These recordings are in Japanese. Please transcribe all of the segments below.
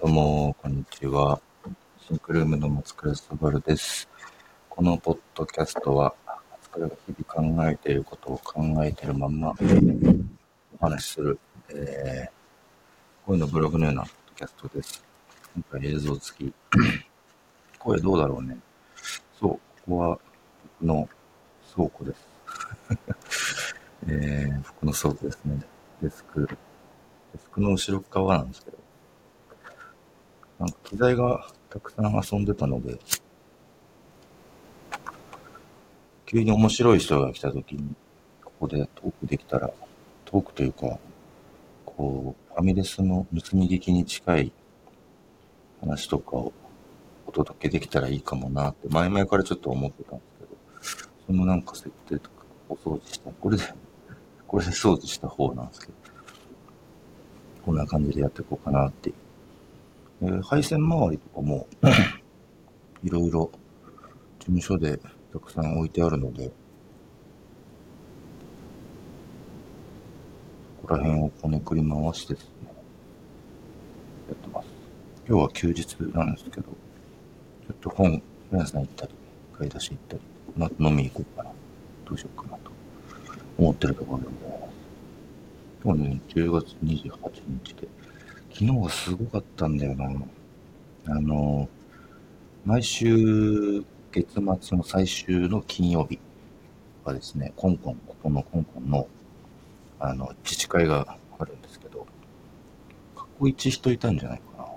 どうも、こんにちは。シンクルームの松倉すばるです。このポッドキャストは、松倉が日々考えていることを考えているまんまお話しする、えー、声のブログのようなポッドキャストです。今回映像付き。声どうだろうね。そう、ここは僕の倉庫です。えー、僕の倉庫ですね。デスク、デスクの後ろ側なんですけど、なんか機材がたくさん遊んでたので、急に面白い人が来た時に、ここでトークできたら、トークというか、こう、ファミレスの盗み聞きに近い話とかをお届けできたらいいかもなって、前々からちょっと思ってたんですけど、そのなんか設定とかお掃除した、これで、これで掃除した方なんですけど、こんな感じでやっていこうかなって。えー配線周りとかも、いろいろ事務所でたくさん置いてあるので、ここら辺をこねくり回してですね、やってます。今日は休日なんですけど、ちょっと本、皆さん行ったり、買い出し行ったり、この後飲みに行こうかな。どうしようかなと思ってるところでございます。今日ね、10月28日で、昨日はすごかったんだよな。あの、毎週月末の最終の金曜日はですね、コンコン、ここのコンコンの、あの、自治会があるんですけど、過去一人いたんじゃないかな。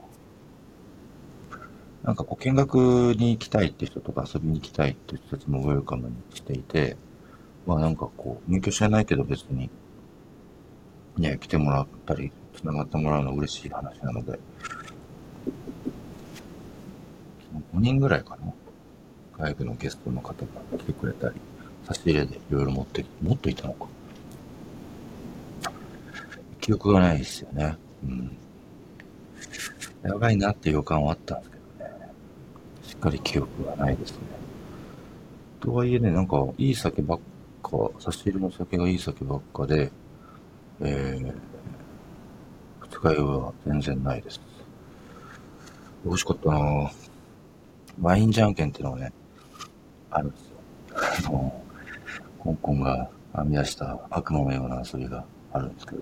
なんかこう見学に行きたいって人とか遊びに行きたいって人たちもウェルカムにしていて、まあなんかこう、入居知らないけど別に、ね、来てもらったり、繋がってもらうの嬉しい話なので、5人ぐらいかな。外部のゲストの方が来てくれたり、差し入れでいろいろ持って、もっといたのか。記憶がないですよね。うん。やばいなって予感はあったんですけどね。しっかり記憶がないですね。とはいえね、なんか、いい酒ばっか、差し入れの酒がいい酒ばっかで、えー、二日酔いは全然ないです。美味しかったなぁ。ワインじゃんけんってのがね、あるんですよ。あの、香港が編み出した悪魔のような遊びがあるんですけど、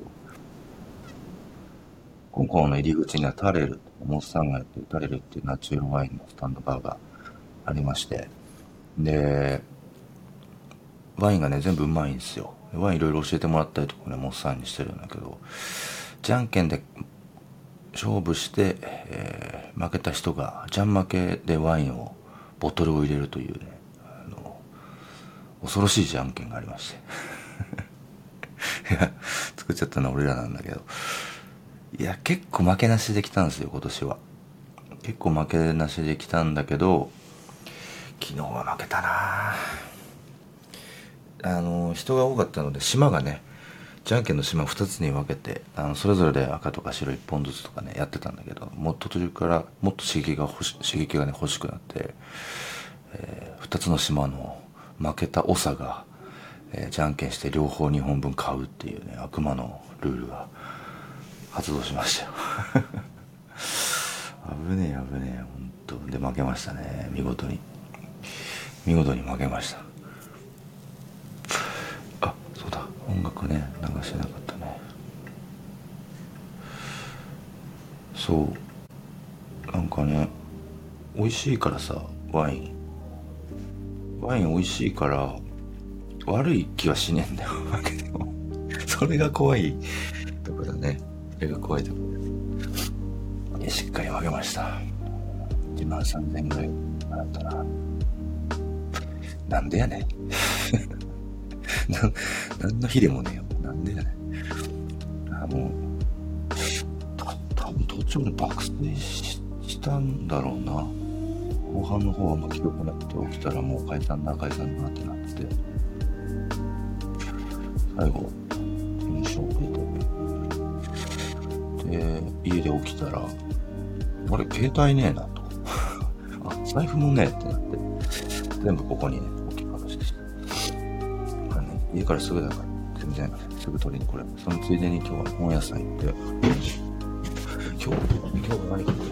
香港の入り口にはタレル、モスさんがやってるタレルっていうナチュラルワインのスタンドバーがありまして、で、ワインがね、全部うまいんですよ。ワインいろいろ教えてもらったりとかね、モスさんにしてるんだけど、じゃんけんで勝負して、えー負けた人が、じゃん負けでワインを、ボトルを入れるというね、あの、恐ろしいじゃんけんがありまして。いや、作っちゃったのは俺らなんだけど。いや、結構負けなしできたんですよ、今年は。結構負けなしできたんだけど、昨日は負けたなあの、人が多かったので、島がね、じゃんけんの島2つに分けてあのそれぞれで赤とか白1本ずつとかねやってたんだけどもっと途中からもっと刺激が欲し刺激がね欲しくなって、え2つの島の負けた長が、えーじゃんけんして両方2本分買うっていうね悪魔のルールが発動しましたよ。危ねえ危ねえ本当。で負けましたね見事に。見事に負けましたあそうだ音楽ね流してなかったね。そう。なんかね美味しいからさワイン。ワイン美味しいから悪い気はしねえんだよ。負けてもそれが怖い。とこだね。それが怖いとこ。でしっかり負けました。1万3000円ぐらい払ったな。なんでやねん、何 の日でもねえよ。なんでやね。あ、もう、た、多分途中で爆睡ししたんだろうな。後半の方はあんま記憶なくて起きたらもう解散だ、解散だってなって。最後、テンション上げて。で、家で起きたら、あれ、携帯ねえなと。あ、財布もねえってなって。全部ここにね、家からすぐだから、全然すぐ取りに来れ。る。そのついでに今日は本屋さん行って、今日、今日は何買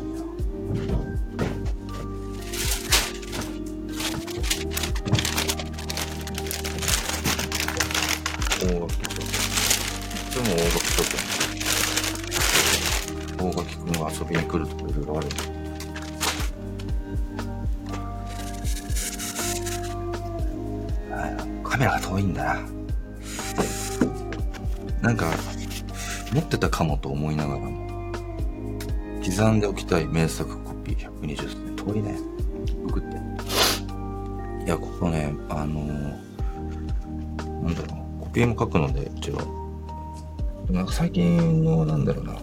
刻んでおきたい名作コピー120すね。遠いね。僕って。いや、ここね、あのー、なんだろう、コピーも書くので、一応。なんか最近の、なんだろうな、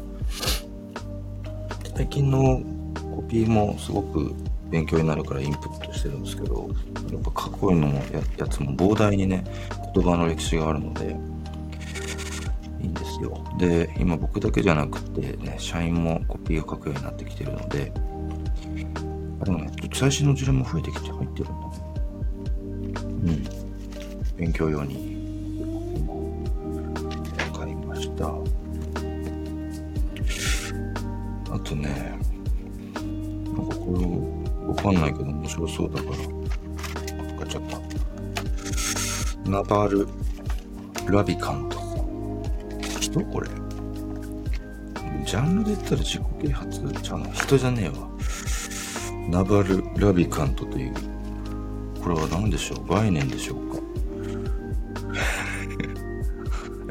最近のコピーもすごく勉強になるからインプットしてるんですけど、やっぱかっこいいのもややつも膨大にね、言葉の歴史があるので、ですよ。で、今僕だけじゃなくてね、社員もコピーを書くようになってきてるので、あでもね、最新の事例も増えてきて入ってるんだね。うん。勉強用に買いました。あとね、なんかこれわかんないけど面白そうだから、買っちゃった。ナバル・ラビカント。人？これ。ジャンルで言ったら自己啓発じゃな人じゃねえわ。ナバル・ラビカントという、これは何でしょう？概念でしょうか？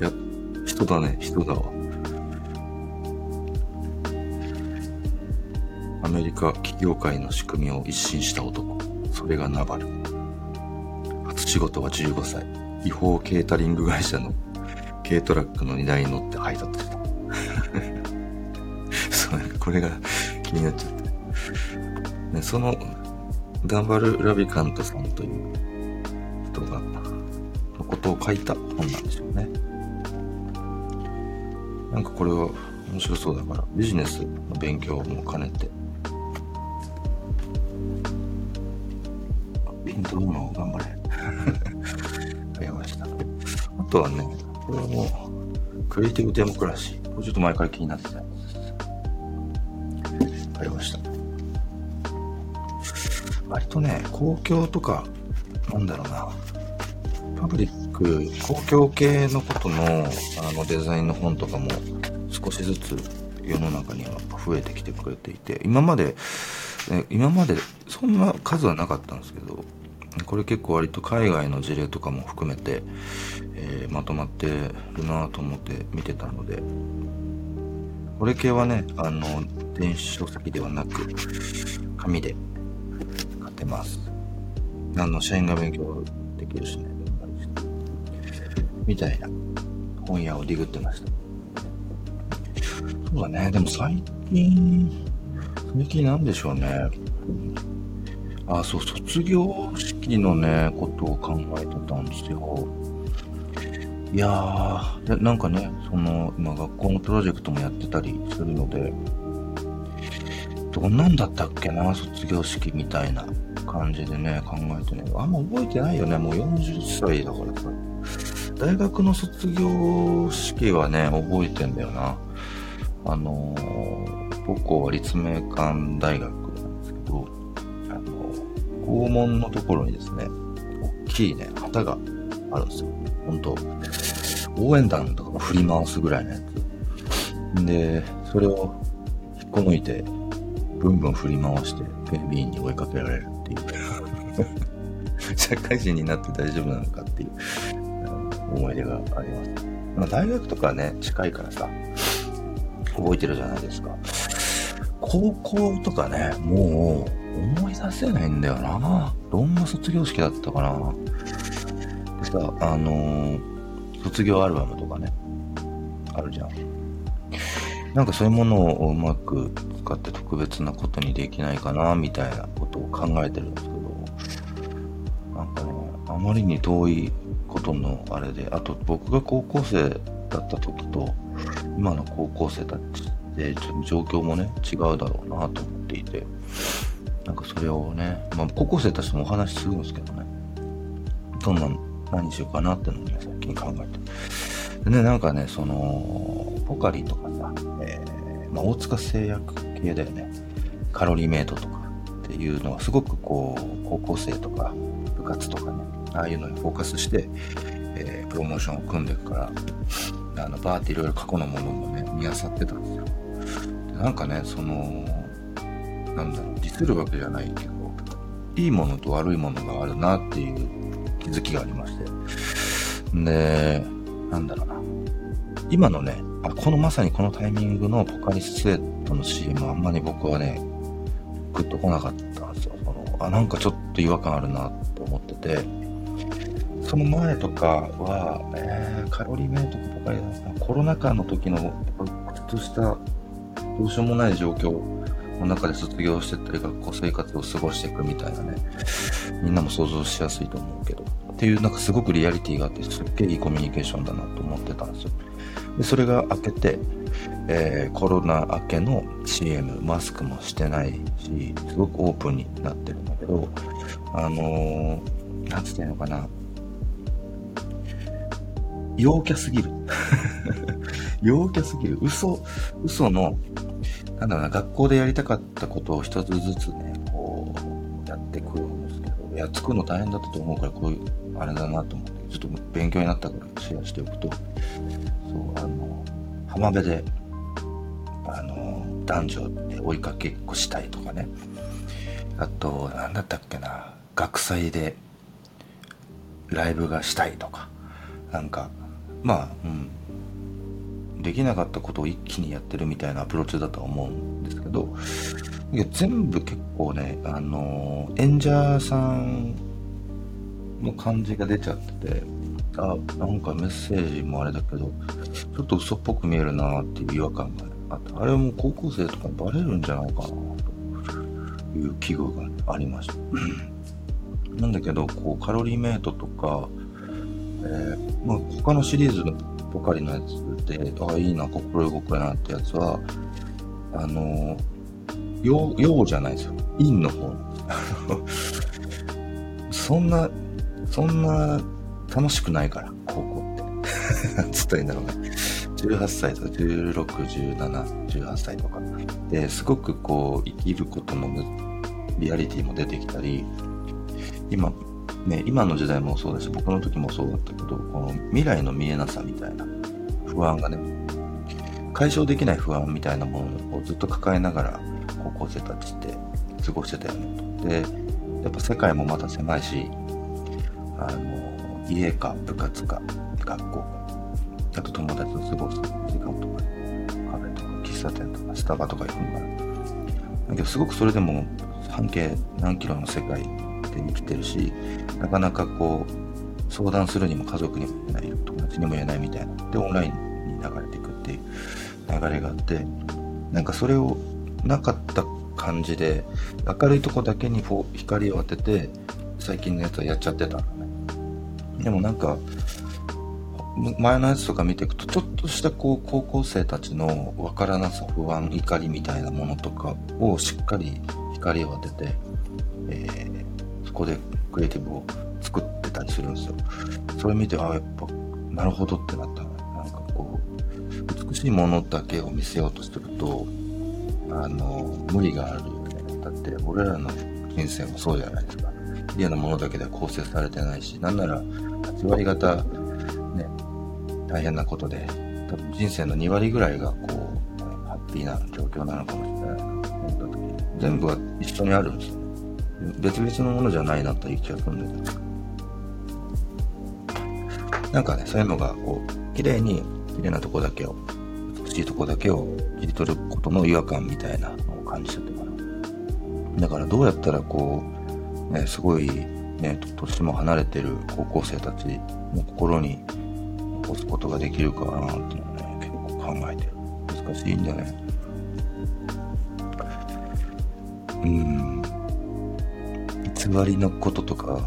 い や、人だね、人だわ。アメリカ企業界の仕組みを一新した男。それがナバル。初仕事は15歳。違法ケータリング会社の軽トラックの荷台に乗って配達した。そう、これが気になっちゃった。ね、そのダンバル・ラビカントさんという人が、のことを書いた本なんでしょうね。なんかこれは面白そうだから、ビジネスの勉強も兼ねて、ピントリムを頑張れ。買いました。あとはね、クリエイティブデモクラシー。これちょっと前から気になってたやつです。買いました。割とね、公共とか、なんだろうな、パブリック、公共系のことのあのデザインの本とかも少しずつ世の中には増えてきてくれていて、今まで、今までそんな数はなかったんですけど、これ結構割と海外の事例とかも含めて、えー、まとまってるなと思って見てたので、これ系はね、あの、電子書籍ではなく、紙で買ってます。何の社員が勉強できるしね、みたいな本屋をディグってました。そうだね、でも最近、最近なんでしょうね。あ、そう、卒業式のね、ことを考えてたんですよ。いやー、なんかね、その、今学校のプロジェクトもやってたりするので、どんなんだったっけな、卒業式みたいな感じでね、考えてね、あんま覚えてないよね、もう40歳だからさ。大学の卒業式はね、覚えてんだよな。あのー、母校は立命館大学なんですけど、校門のところにですね、大きいね、旗があるんですよ。本当応援団とかも振り回すぐらいのやつ。で、それを引っこ抜いて、ブンブン振り回して、警備員に追いかけられるっていう。社会人になって大丈夫なのかっていう思い出があります。まあ、大学とかね、近いからさ、覚えてるじゃないですか。高校とかね、もう思い出せないんだよな。どんな卒業式だったかな。でさ、あのー、卒業アルバムとかね、あるじゃん。なんかそういうものをうまく使って特別なことにできないかな、みたいなことを考えてるんですけど、なんかね、あまりに遠いことのあれで、あと僕が高校生だった時と、今の高校生たちで、ちょっと状況もね、違うだろうなと思っていて、なんかそれをね、まあ高校生たちともお話しするんですけどね、どんな、何しようかなってのをね、最近考えて。でね、なんかね、その、ポカリとかさ、えー、まあ大塚製薬系だよね。カロリーメイトとかっていうのはすごくこう、高校生とか部活とかね、ああいうのにフォーカスして、えー、プロモーションを組んでいくから、あの、バーっていろいろ過去のものもね、見漁ってたんですよ。なんかね、その、なんだろう、ディスるわけじゃないけど、いいものと悪いものがあるなっていう気づきがありまして。で、なんだろうな。今のね、あこのまさにこのタイミングのポカリスエットの CM あんまり僕はね、グッと来なかったんですよ。そのあ、なんかちょっと違和感あるなと思ってて、その前とかは、えー、カロリーメイトとかポカリコロナ禍の時の、やっぱ、とした、どうしようもない状況の中で卒業してったり、学校生活を過ごしていくみたいなね、みんなも想像しやすいと思うけど、っていう、なんかすごくリアリティがあって、すっげえいいコミュニケーションだなと思ってたんですよ。で、それが明けて、えー、コロナ明けの CM、マスクもしてないし、すごくオープンになってるんだけど、あのー、なんつってんのかな、陽キャすぎる。陽キャすぎる。嘘、嘘の、なんだろうな、学校でやりたかったことを一つずつね、こう、やってくるんですけど、いや、作るの大変だったと思うから、こういう、あれだなと思って、ちょっと勉強になったからシェアしておくと、そう、あの、浜辺で、あの、男女で追いかけっこしたいとかね。あと、なんだったっけな、学祭でライブがしたいとか、なんか、まあ、うん、できなかったことを一気にやってるみたいなアプローチだとは思うんですけど、いや全部結構ね、あの演者さんの感じが出ちゃってて、あ、なんかメッセージもあれだけど、ちょっと嘘っぽく見えるなっていう違和感があって、あれも高校生とかにバレるんじゃないかなという危惧がありました。なんだけど、こう、カロリーメイトとか、えー、まあ、他のシリーズのポカリのやつで、ああ、いいな、心動くなってやつは、あのー、陽、じゃないですよ。陰の方。そんな、そんな楽しくないから、高校って。なんつったらいいんだろうな。18歳とか16、17、18歳とか。で、すごくこう、生きることも、リアリティも出てきたり、今、ね、今の時代もそうだし、僕の時もそうだったけど、この未来の見えなさみたいな不安がね、解消できない不安みたいなものをずっと抱えながら高校生たちって過ごしてたよね。で、やっぱ世界もまだ狭いし、あの、家か部活か学校か、あと友達と過ごす時間とか、カフェとか喫茶店とかスタバとか行くんだ。だけどすごくそれでも半径何キロの世界で生きてるし、なかなかこう、相談するにも家族にも言えない、友達にも言えないみたいな。で、オンラインに流れていくっていう流れがあって、なんかそれをなかった感じで、明るいとこだけに光を当てて、最近のやつはやっちゃってたね。でもなんか、前のやつとか見ていくと、ちょっとしたこう、高校生たちのわからなさ、不安、怒りみたいなものとかをしっかり光を当てて、えー、そこでクリエイティブを作ってたりするんですよ。それ見て、ああ、やっぱ、なるほどってなったなんかこう、美しいものだけを見せようとすると、あの、無理があるよね。だって、俺らの人生もそうじゃないですか。綺麗なものだけでは構成されてないし、なんなら、8割方、ね、大変なことで、多分人生の2割ぐらいが、こう、ハッピーな状況なのかもしれないなと思った時に、全部は一緒にあるんですよ。別々のものじゃないなという気がするんだけど。なんかね、そういうのが、こう、綺麗に、綺麗なとこだけを、美しいとこだけを切り取ることの違和感みたいなのを感じちゃったかな。だからどうやったらこう、ね、すごい、ね、年も離れてる高校生たちの心に残すことができるかなっていうのをね、結構考えてる。難しいんだね。うん。偽りのこととかを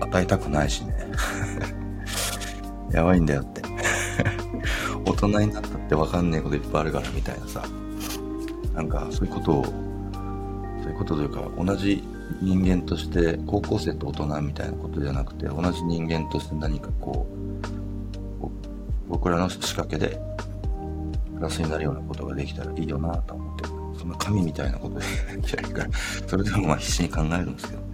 与えたくないしね。やばいんだよって。大人になったってわかんねえこといっぱいあるからみたいなさ。なんかそういうことを、そういうことというか同じ人間として高校生と大人みたいなことじゃなくて同じ人間として何かこう、僕らの仕掛けでプラスになるようなことができたらいいよなと思って。そんな神みたいなことで きないから、それでもまあ必死に考えるんですけどね。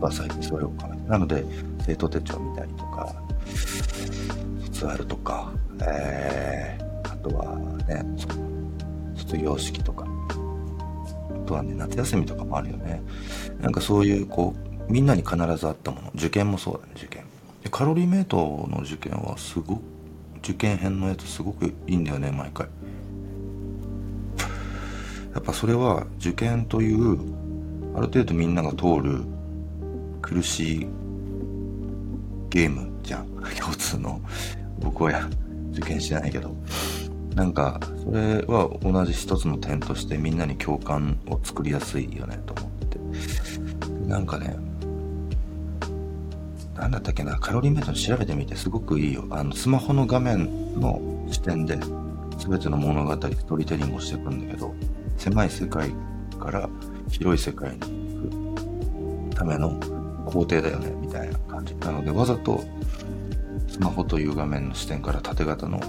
ま最近それを考えて。なので、生徒手帳見たりとか、卒アルとか、えー、あとはね、卒業式とか、あとはね、夏休みとかもあるよね。なんかそういう、こう、みんなに必ずあったもの。受験もそうだね、受験。でカロリーメイトの受験はすごく、受験編のやつすごくいいんだよね、毎回。やっぱそれは受験という、ある程度みんなが通る苦しいゲームじゃん。共通の。僕はや、受験してないけど。なんか、それは同じ一つの点としてみんなに共感を作りやすいよね、と思って。なんかね、なんだったっけな、カロリーメイトに調べてみてすごくいいよ。あの、スマホの画面の視点で、全ての物語、ストリテリングをしていくんだけど、狭い世界から広い世界に行くための工程だよね、みたいな感じ。なので、わざとスマホという画面の視点から縦型の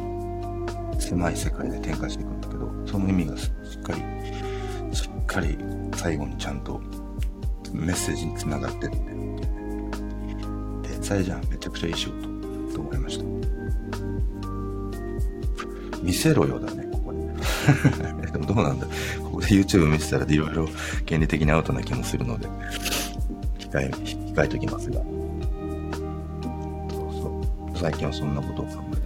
狭い世界で展開していくんだけど、その意味がしっかり、しっかり最後にちゃんとメッセージに繋がってって天才じゃん。めちゃくちゃいい仕事と思いました。見せろよだね、ここに。でもどうなんだここで YouTube 見てたらいろいろ原理的にアウトな気もするので、控え、控えときますが。そうそう。最近はそんなことを考えてます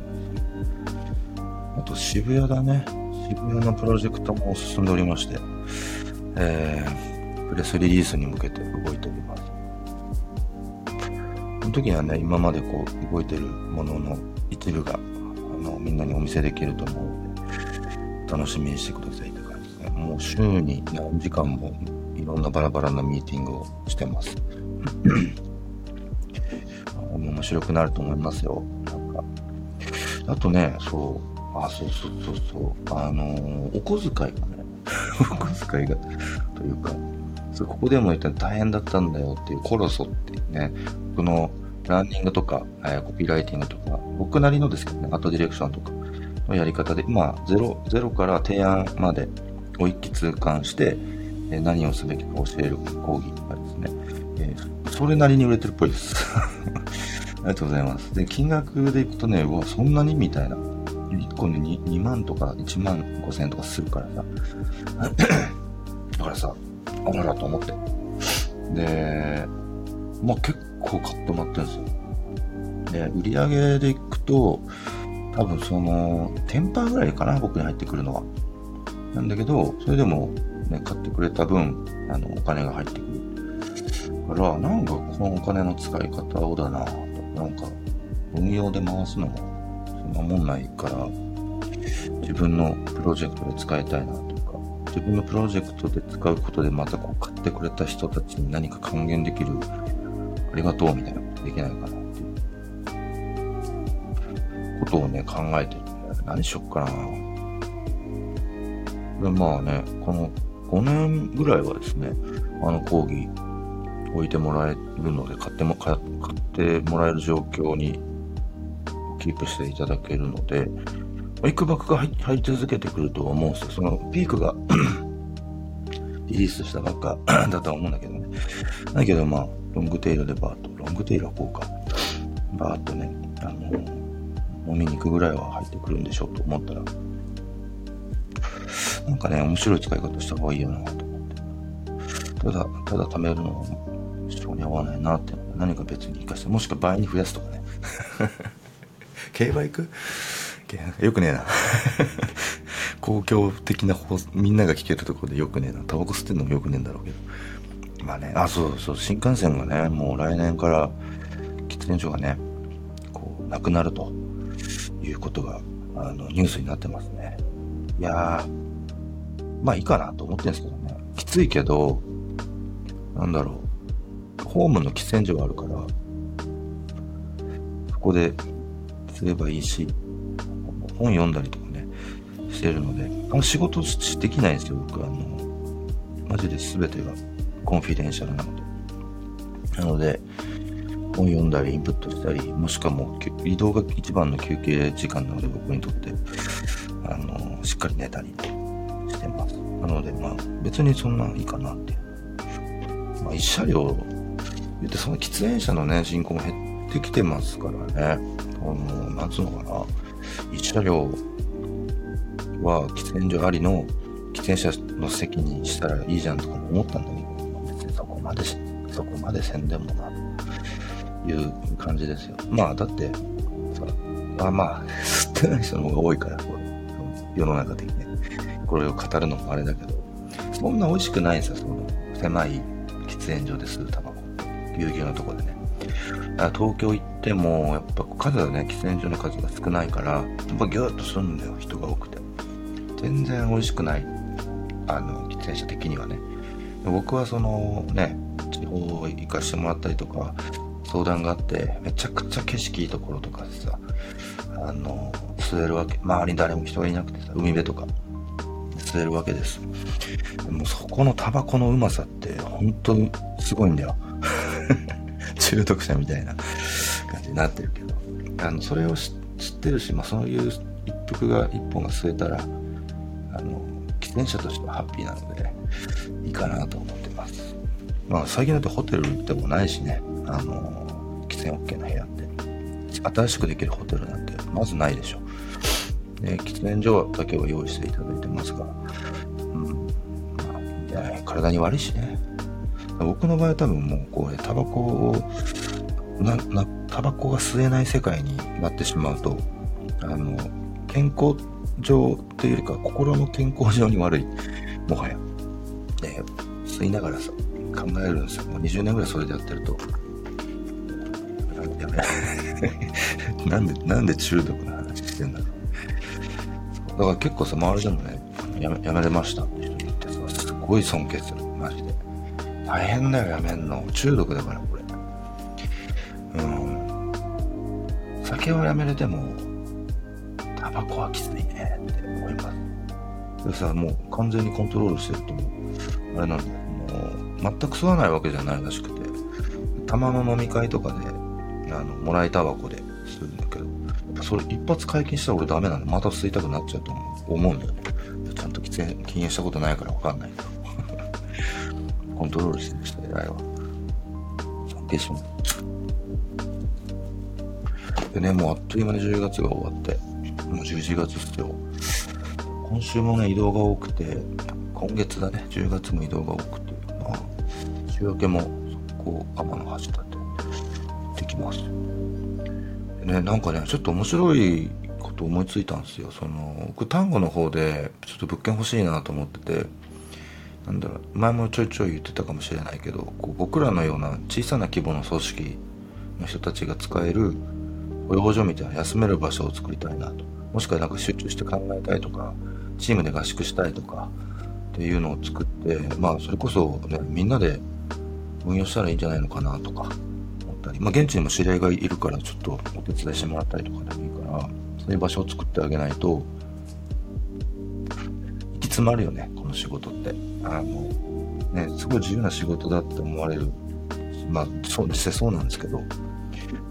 あと渋谷だね。渋谷のプロジェクトも進んでおりまして、えー、プレスリリースに向けて動いております。その時にはね、今までこう動いてるものの一部が、あの、みんなにお見せできると思うので、楽しみにしてくださいって感じですね。もう週に何時間もいろんなバラバラなミーティングをしてます。面白くなると思いますよ。なんか。あとね、そう、あ、そうそうそうそう。あのー、お小遣いがね、お小遣いが、というか、そうここでも言ったら大変だったんだよっていうコロソっていうね、僕のランニングとか、えー、コピーライティングとか、僕なりのですけどね、アートディレクションとかのやり方で、まあ、ゼロ、ゼロから提案までを一気通貫して、え、何をすべきか教える講義とかですね、えー、それなりに売れてるっぽいです。ありがとうございます。で、金額でいくとね、うわ、そんなにみたいな。1個で 2, 2万とか1万5千円とかするからさ。だからさ、あららと思って。で、まあ結構買ってもらってるんですよ。で、売り上げでいくと、多分その、テンパーぐらいかな、僕に入ってくるのは。なんだけど、それでも、ね、買ってくれた分、あの、お金が入ってくる。から、なんかこのお金の使い方をだなと、なんか、運用で回すのも守んないから、自分のプロジェクトで使いたいなとか、自分のプロジェクトで使うことでまたこう買ってくれた人たちに何か還元できる、ありがとうみたいなことできないかなことをね、考えてて、何しよっかな。でまあね、この5年ぐらいはですね、あの講義置いてもらえるので、買っても、買ってもらえる状況にキープしていただけるので、いくばくが入り続けてくると思うんですよ。そのピークが リリースしたばっか だとは思うんだけどね。だけどまあ、ロングテイルでバーッと、ロングテイルはこうか、バーッとね、あの、飲みに行くぐらいは入ってくるんでしょうと思ったら、なんかね、面白い使い方した方がいいよなと思って。ただ、ただ貯めるのは、性に合わないなって何か別に活かして、もしくは倍に増やすとかね。競馬行く？よくねえな 公共的なみんなが聞けるところでよくねえな。タバコ吸ってんのもよくねえんだろうけど。まあね、あ、そうそう、新幹線がね、もう来年から喫煙所がね、こう、なくなるということが、あの、ニュースになってますね。いやー、まあいいかなと思ってるんですけどね。きついけど、なんだろう、ホームの喫煙所があるから、そこですればいいし、本読んだりとかね、してるので、あの仕事できないんですよ、僕。あの、マジで全てがコンフィデンシャルなので。なので、本読んだり、インプットしたり、もしくはもう移動が一番の休憩時間なので、僕にとって、あの、しっかり寝たりしてます。なので、まあ、別にそんないいかなって。まあ、一車両、言ってその喫煙者のね、人口も減ってきてますからね。あの、なんつうのかな。一車両は喫煙所ありの喫煙者の席にしたらいいじゃんとかも思ったんだけど、別にそこまで、そこまでせんでもな、という感じですよ。まあ、だって、まあまあ、吸ってない人の方が多いから、世の中的に。これを語るのもあれだけど、そんな美味しくないんですよ、その狭い喫煙所で吸うタバコ。ぎゅうぎゅうのとこでね。だから東京行っても、やっぱ数はね、喫煙所の数が少ないから、やっぱギューッとするんだよ、人が多くて。全然美味しくない。あの、喫煙者的にはね。僕はそのね、地方行かしてもらったりとか、相談があって、めちゃくちゃ景色いいところとかでさ、あの、吸えるわけ。周りに誰も人がいなくてさ、海辺とか、吸えるわけです。でもそこのタバコのうまさって、本当にすごいんだよ。中毒者みたいな感じになってるけど。あの、それを知ってるし、まあそういう一服が、一本が吸えたら、あの、喫煙者としてはハッピーなので、いいかなと思ってます。まあ最近だとホテル行ってもないしね、あの、喫煙 OK な部屋って。新しくできるホテルなんてまずないでしょ。で、喫煙所だけは用意していただいてますが、うん、まあ、いいんじゃない体に悪いしね。僕の場合は多分もうこう、ね、タバコを、な、な、タバコが吸えない世界になってしまうと、あの、健康上というよりか心の健康上に悪い。もはや。で、吸いながらさ、考えるんですよ。もう20年ぐらいそれでやってると。やめ、なんで、なんで中毒の話してんだろう。だから結構さ、周りでもね、やめ、やめれましたって人に言ってさ、すごい尊敬する。マジで。大変だよ、やめんの。中毒だから、これ。うん。酒はやめれても、タバコはきついねって思います。でさ、もう完全にコントロールしてるとも、あれなんだよ。もう、全く吸わないわけじゃないらしくて、たまの飲み会とかで、あの、もらいタバコで吸うんだけど、それ一発解禁したら俺ダメなんで、また吸いたくなっちゃうと思うんだよね。ちゃんと喫煙、禁煙したことないからわかんないけど。コントロールしてる人偉いわ。尊敬し。でね、もうあっという間に10月が終わって、もう11月っすよ。今週もね、移動が多くて、今月だね、10月も移動が多くて、まあ、週明けも、そこ、天の橋立、ます。ね、なんかね、ちょっと面白いこと思いついたんですよ。その、僕、単語の方で、ちょっと物件欲しいなと思ってて、なんだろう、前もちょいちょい言ってたかもしれないけど、こう僕らのような小さな規模の組織の人たちが使える保養所みたいな休める場所を作りたいなと。もしくはなんか集中して考えたいとか、チームで合宿したいとか、っていうのを作って、まあそれこそね、みんなで運用したらいいんじゃないのかなとか、ったり、まあ、現地にも知り合いがいるからちょっとお手伝いしてもらったりとかでもいいから、そういう場所を作ってあげないと、行き詰まるよね、この仕事って。あの、ね、すごい自由な仕事だって思われる。まあ、そう、実際そうなんですけど、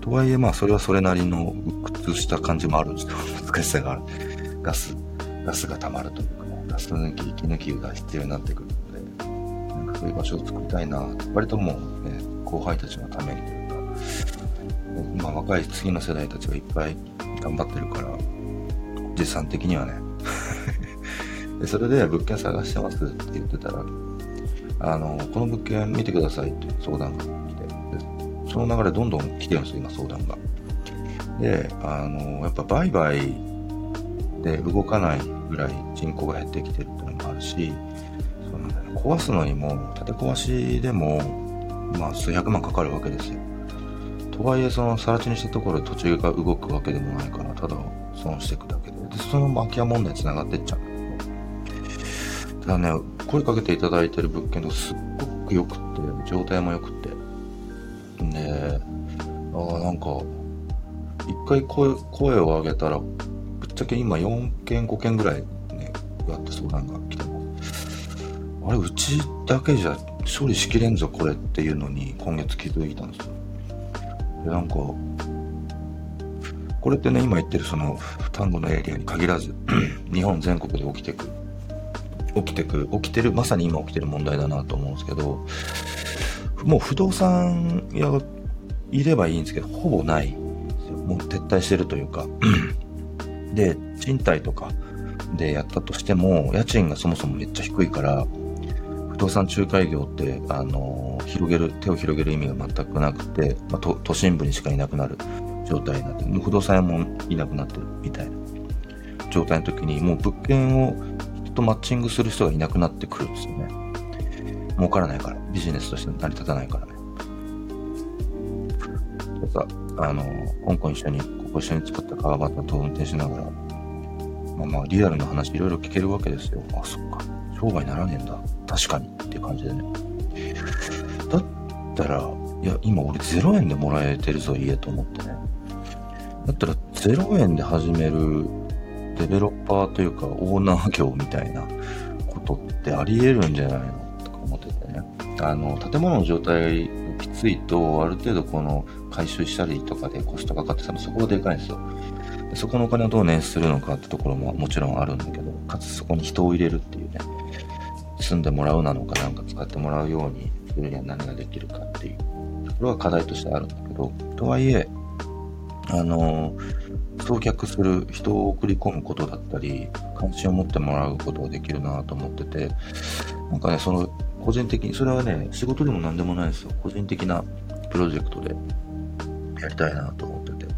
とはいえまあ、それはそれなりの鬱屈した感じもあるんですよ。難しさがある。ガス、ガスが溜まるというかね、ガス抜き、息抜きが必要になってくるので、なんかそういう場所を作りたいな、割ともうね、後輩たちのためにまあ、若い次の世代たちがいっぱい頑張ってるから、実産的にはね。で、それで物件探してますって言ってたら、あの、この物件見てくださいって相談が来て、でその流れどんどん来てるんですよ、今相談が。で、あの、やっぱ売買で動かないぐらい人口が減ってきてるっていうのもあるし、そ壊すのにも、建て壊しでも、まあ数百万かかるわけですよ。とはいえ、その、更地にしたところで途中が動くわけでもないから、ただ損していくだけで。で、その空き家問題に繋がっていっちゃうだけど。ただね、声かけていただいてる物件とすっごく良くって、状態も良くって。で、ああ、なんか、一回声、声を上げたら、ぶっちゃけ今4件、5件ぐらいね、やって相談が来て。あれ、うちだけじゃ処理しきれんぞ、これっていうのに今月気づいたんですよ。で、なんか、これってね、今言ってるその、単語のエリアに限らず、日本全国で起きてく、起きてく、起きてる、まさに今起きてる問題だなと思うんですけど、もう不動産屋がいればいいんですけど、ほぼない。もう撤退してるというか。で、賃貸とか、でやったとしても、家賃がそもそもめっちゃ低いから、不動産仲介業って、あの、広げる、手を広げる意味が全くなくて、まあ、都心部にしかいなくなる状態になって、もう不動産屋もいなくなってるみたいな状態の時に、もう物件を人とマッチングする人がいなくなってくるんですよね。儲からないから。ビジネスとして成り立たないからね。でさ、あの、香港一緒に、ここ一緒に作った川端と運転しながら、まあまあ、リアルな話いろいろ聞けるわけですよ。あ、そっか。商売ならねえんだ。確かに。っていう感じでね。だったら、いや、今俺0円でもらえてるぞ、家と思ってね。だったら0円で始めるデベロッパーというかオーナー業みたいなことってあり得るんじゃないのとか思っててね。あの、建物の状態がきついと、ある程度この回収したりとかでコストかかってたのそこがでかいんですよ。そこのお金をどう捻出するのかってところももちろんあるんだけど、かつそこに人を入れるっていうね、住んでもらうなのかなんか使ってもらうようにするには何ができるかっていうところは課題としてあるんだけど、とはいえ、あの送客する人を送り込むことだったり、関心を持ってもらうことができるなと思ってて、なんかね、その、個人的に、それはね、仕事でも何でもないんですよ。個人的なプロジェクトでやりたいなと思ってて。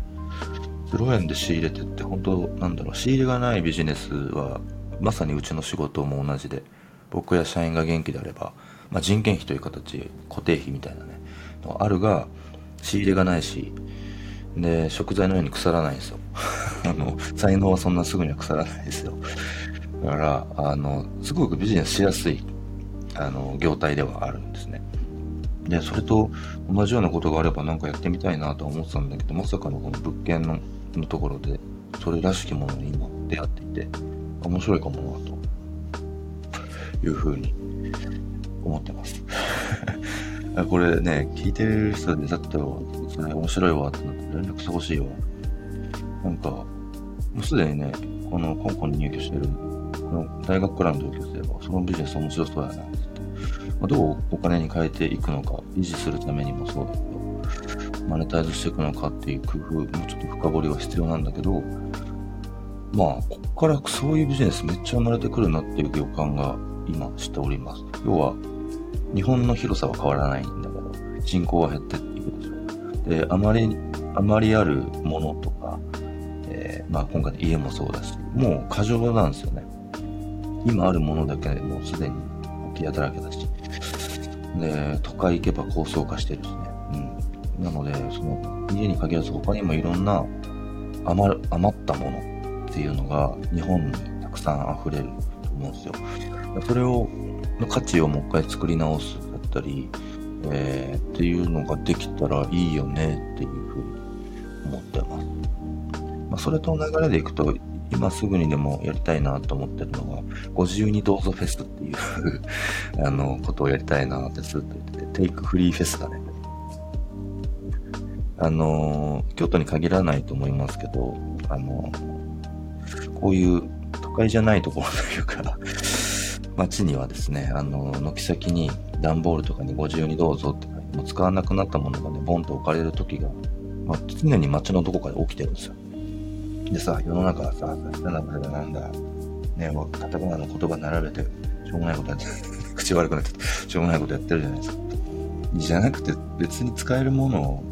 0円で仕入れてって、本当なんだろう、仕入れがないビジネスは、まさにうちの仕事も同じで、僕や社員が元気であれば、まあ、人件費という形、固定費みたいなね、あるが、仕入れがないし、で、食材のように腐らないんですよ。あの、才能はそんなすぐには腐らないですよ。だから、あの、すごくビジネスしやすい、あの、業態ではあるんですね。で、それと同じようなことがあればなんかやってみたいなとは思ってたんだけど、まさかのこの物件ののところで、それらしきものに今出会っていて、面白いかもなというふうに思ってます。これね、聞いてる人で、だってそれ面白いわってなって連絡してほしいわ。なんか、もうすでにね、この香港に入居してる、この大学からの同級生は、そのビジネス面白そうやなって。まあ、どうお金に変えていくのか、維持するためにもそうだけど、マネタイズしていくのかっていう工夫、もうちょっと深掘りは必要なんだけど、まあ、こっからそういうビジネスめっちゃ生まれてくるなっていう予感が今しております。要は、日本の広さは変わらないんだけど、人口は減っていくでしょ。で、あまり、あまりあるものとか、えー、まあ今回の家もそうだし、もう過剰なんですよね。今あるものだけでもうすでに空き家だらけだし。で、都会行けば高層化してるしね。うん。なので、その、家に限らず他にもいろんな余る、余ったものっていうのが日本にたくさん溢れると思うんですよ。それをの価値をもう一回作り直すだったり、えー、っていうのができたらいいよねっていうふうに思ってます。まあ、それと流れでいくと、今すぐにでもやりたいなと思ってるのが、ご自由にどうぞフェスっていう あの、ことをやりたいなってずっと言ってて、テイクフリーフェスだね。あの、京都に限らないと思いますけど、あの、こういう都会じゃないところというか街にはですね、あの、軒先に段ボールとかにご自由にどうぞって書いて、もう使わなくなったものがね、ボンと置かれる時が、まあ、常に街のどこかで起きてるんですよ。でさ、世の中はさ、なんだなんだ、ね、カタカナの言葉並べて、しょうもないことやって。口悪くなっちゃった。しょうもないことやってるじゃないですか。じゃなくて、別に使えるものを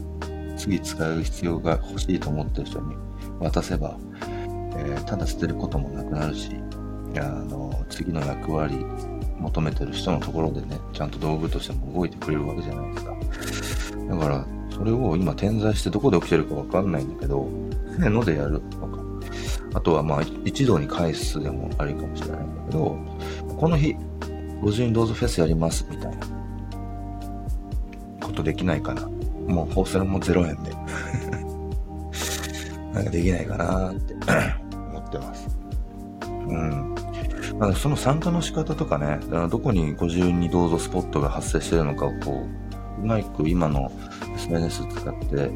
次使う必要が欲しいと思ってる人に渡せば、えー、ただ捨てることもなくなるし、あの、次の役割求めてる人のところでね、ちゃんと道具としても動いてくれるわけじゃないですか。だから、それを今点在してどこで起きてるかわかんないんだけど、せのでやるとか。あとはまあ、一度に返すでもありかもしれないんだけど、この日、50人どうぞフェスやりますみたいなことできないかな。もう、放送も0円で なんかできないかなって思ってます。うん。その参加の仕方とかね、どこにご自由にどうぞスポットが発生してるのかをこう、うまく今の SNS 使って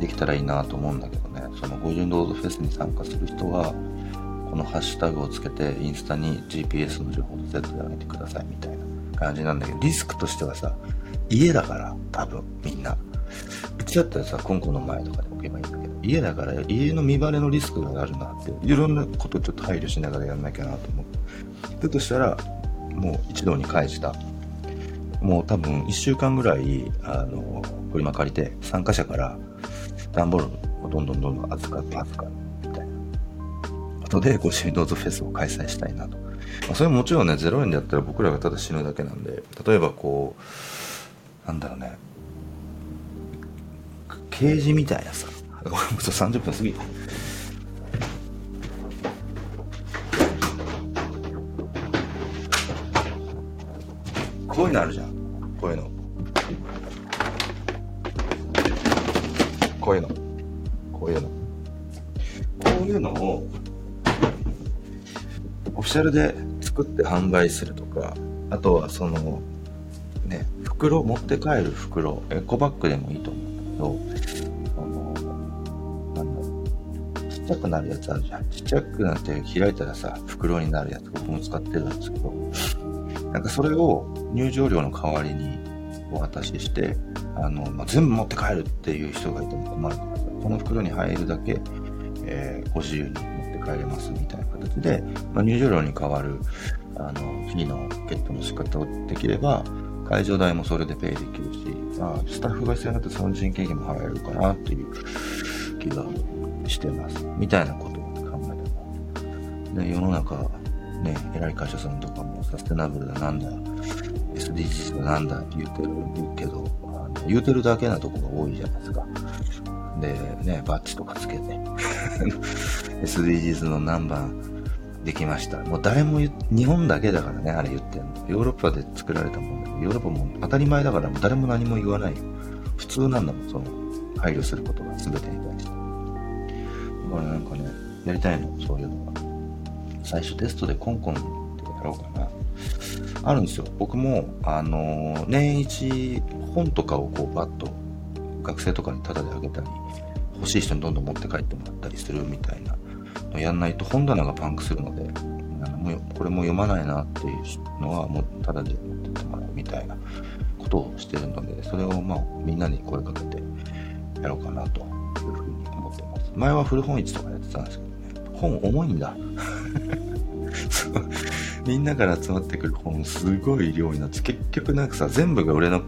できたらいいなと思うんだけどね、その50どうぞフェスに参加する人は、このハッシュタグをつけてインスタに GPS の情報とセットで上げてくださいみたいな感じなんだけど、リスクとしてはさ、家だから、多分、みんな。うちだったらさ、コンコの前とかで置けばいいんだ、家だから家の見バレのリスクがあるなっていろんなことちょっと配慮しながらやんなきゃなと思って。だとしたらもう一堂に会した。もう多分1週間ぐらいあの車借りて参加者から段ボールをどんどんどんどん預かって預かるみたいな。ことでご主人どうぞフェスを開催したいなと、まあ、それももちろんね0円でやったら僕らがただ死ぬだけなんで例えばこうなんだろうねケージみたいなさもう30分過ぎ。たこういうのあるじゃん。こういうの。こういうの。こういうの。こういうのをオフィシャルで作って販売するとかあとはそのね袋持って帰る袋エコバッグでもいいと思うけどちっちゃくなるやつあるじゃん。ちっちゃくなって開いたらさ袋になるやつ僕も使ってるんですけど。なんかそれを入場料の代わりにお渡しして、あの、まあ、全部持って帰るっていう人がいても困るからこの袋に入るだけ、えー、ご自由に持って帰れますみたいな形で、まあ、入場料に代わる、あの、フィーのゲットの仕方をできれば、会場代もそれでペイできるし、まあ、スタッフが必要になってその人件費も払えるかなっていう気がしてます。みたいなことを考えてます。で、世の中、ね、偉い会社さんとかもサステナブルだなんだ、SDGs だなんだ言うてるけど、あの言うてるだけなとこが多いじゃないですか。で、ね、バッジとかつけて、SDGs の何番できました。もう誰も日本だけだからね、あれ言ってんの。ヨーロッパで作られたもんだけど、ヨーロッパも当たり前だからもう誰も何も言わない。普通なんだもん、その、配慮することが全てに対して。だからなんかね、やりたいの、そういうのが。最初テストでコンコンってやろうかな。あるんですよ。僕も、あの、年一本とかをこうバッと学生とかにタダであげたり、欲しい人にどんどん持って帰ってもらったりするみたいなのやんないと本棚がパンクするので、あのもうこれも読まないなっていうのはもうタダで持ってってもらうみたいなことをしてるので、それをまあみんなに声かけてやろうかなという。前は古本市とかやってたんですけどね、本重いんだ。みんなから集まってくる本すごい量になって結局なんかさ全部が俺の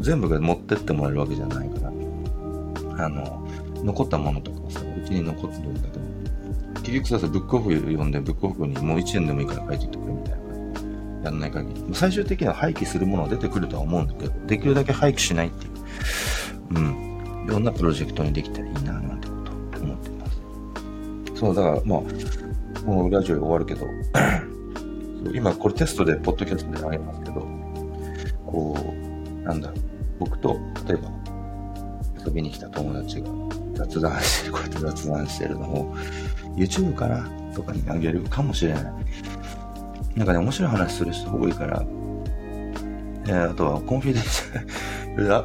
全部が持ってってもらえるわけじゃないからあの残ったものとかさうちに残ってるんだけど結局さブックオフ読んでブックオフにもう1円でもいいから書いてってくれみたいな。やんない限り。最終的には廃棄するものは出てくるとは思うんだけどできるだけ廃棄しないっていう。うん。いろんなプロジェクトにできたらいいな。そうだからまあもうラジオ終わるけど 今これテストでポッドキャストで上げますけど、こう、なんだ、僕と、例えば、遊びに来た友達が雑談してる、こうやって雑談してるのを、YouTube かなとかにあげるかもしれない。なんかね、面白い話する人多いから、えー、あとはコンフィデンス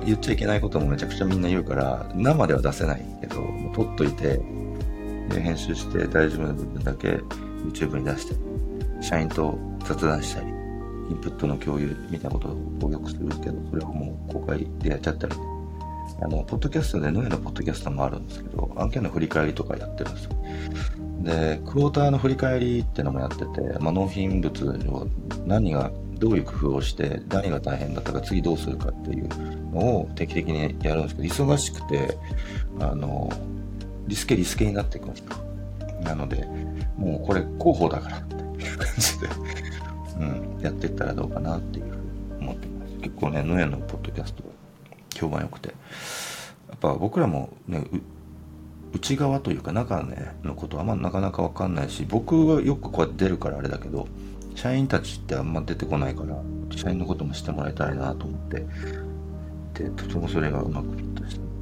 言っちゃいけないこともめちゃくちゃみんな言うから、生では出せないけど、もう撮っといて、で、編集して大丈夫な部分だけ YouTube に出して、社員と雑談したり、インプットの共有みたいなことをよくするんですけど、それをもう公開でやっちゃったり、あの、ポッドキャストで、ノエのポッドキャストもあるんですけど、案件の振り返りとかやってるんですよ。で、クォーターの振り返りってのもやってて、まあ、納品物を何が、どういう工夫をして、何が大変だったか、次どうするかっていうのを定期的にやるんですけど、忙しくて、あの、リスケリスケになっていく。んです。なので、もうこれ広報だから。っていう感じで、うん、やっていったらどうかなっていうふうに思ってます。結構ね、ノエのポッドキャスト評判良くて、やっぱ僕らもね、内側というか中、ね、のことはあんまなかなかわかんないし、僕はよくこうやって出るからあれだけど、社員たちってあんま出てこないから、社員のこともしてもらいたいなと思って、で、とてもそれがうまく、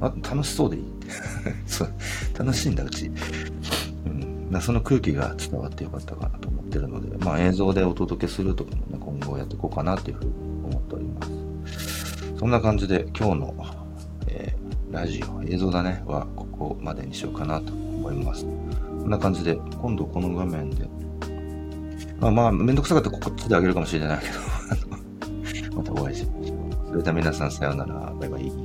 あ楽しそうでいい 楽しいんだ、うち。うん、その空気が伝わってよかったかなと思ってるので、まあ、映像でお届けするとかもね、今後やっていこうかなというふうに思っております。そんな感じで今日の、えー、ラジオ、映像だね、はここまでにしようかなと思います。こんな感じで、今度この画面で、まあまあ、めんどくさかったらこっちであげるかもしれないけど、またお会いしましょう。それでは皆さんさようなら、バイバイ。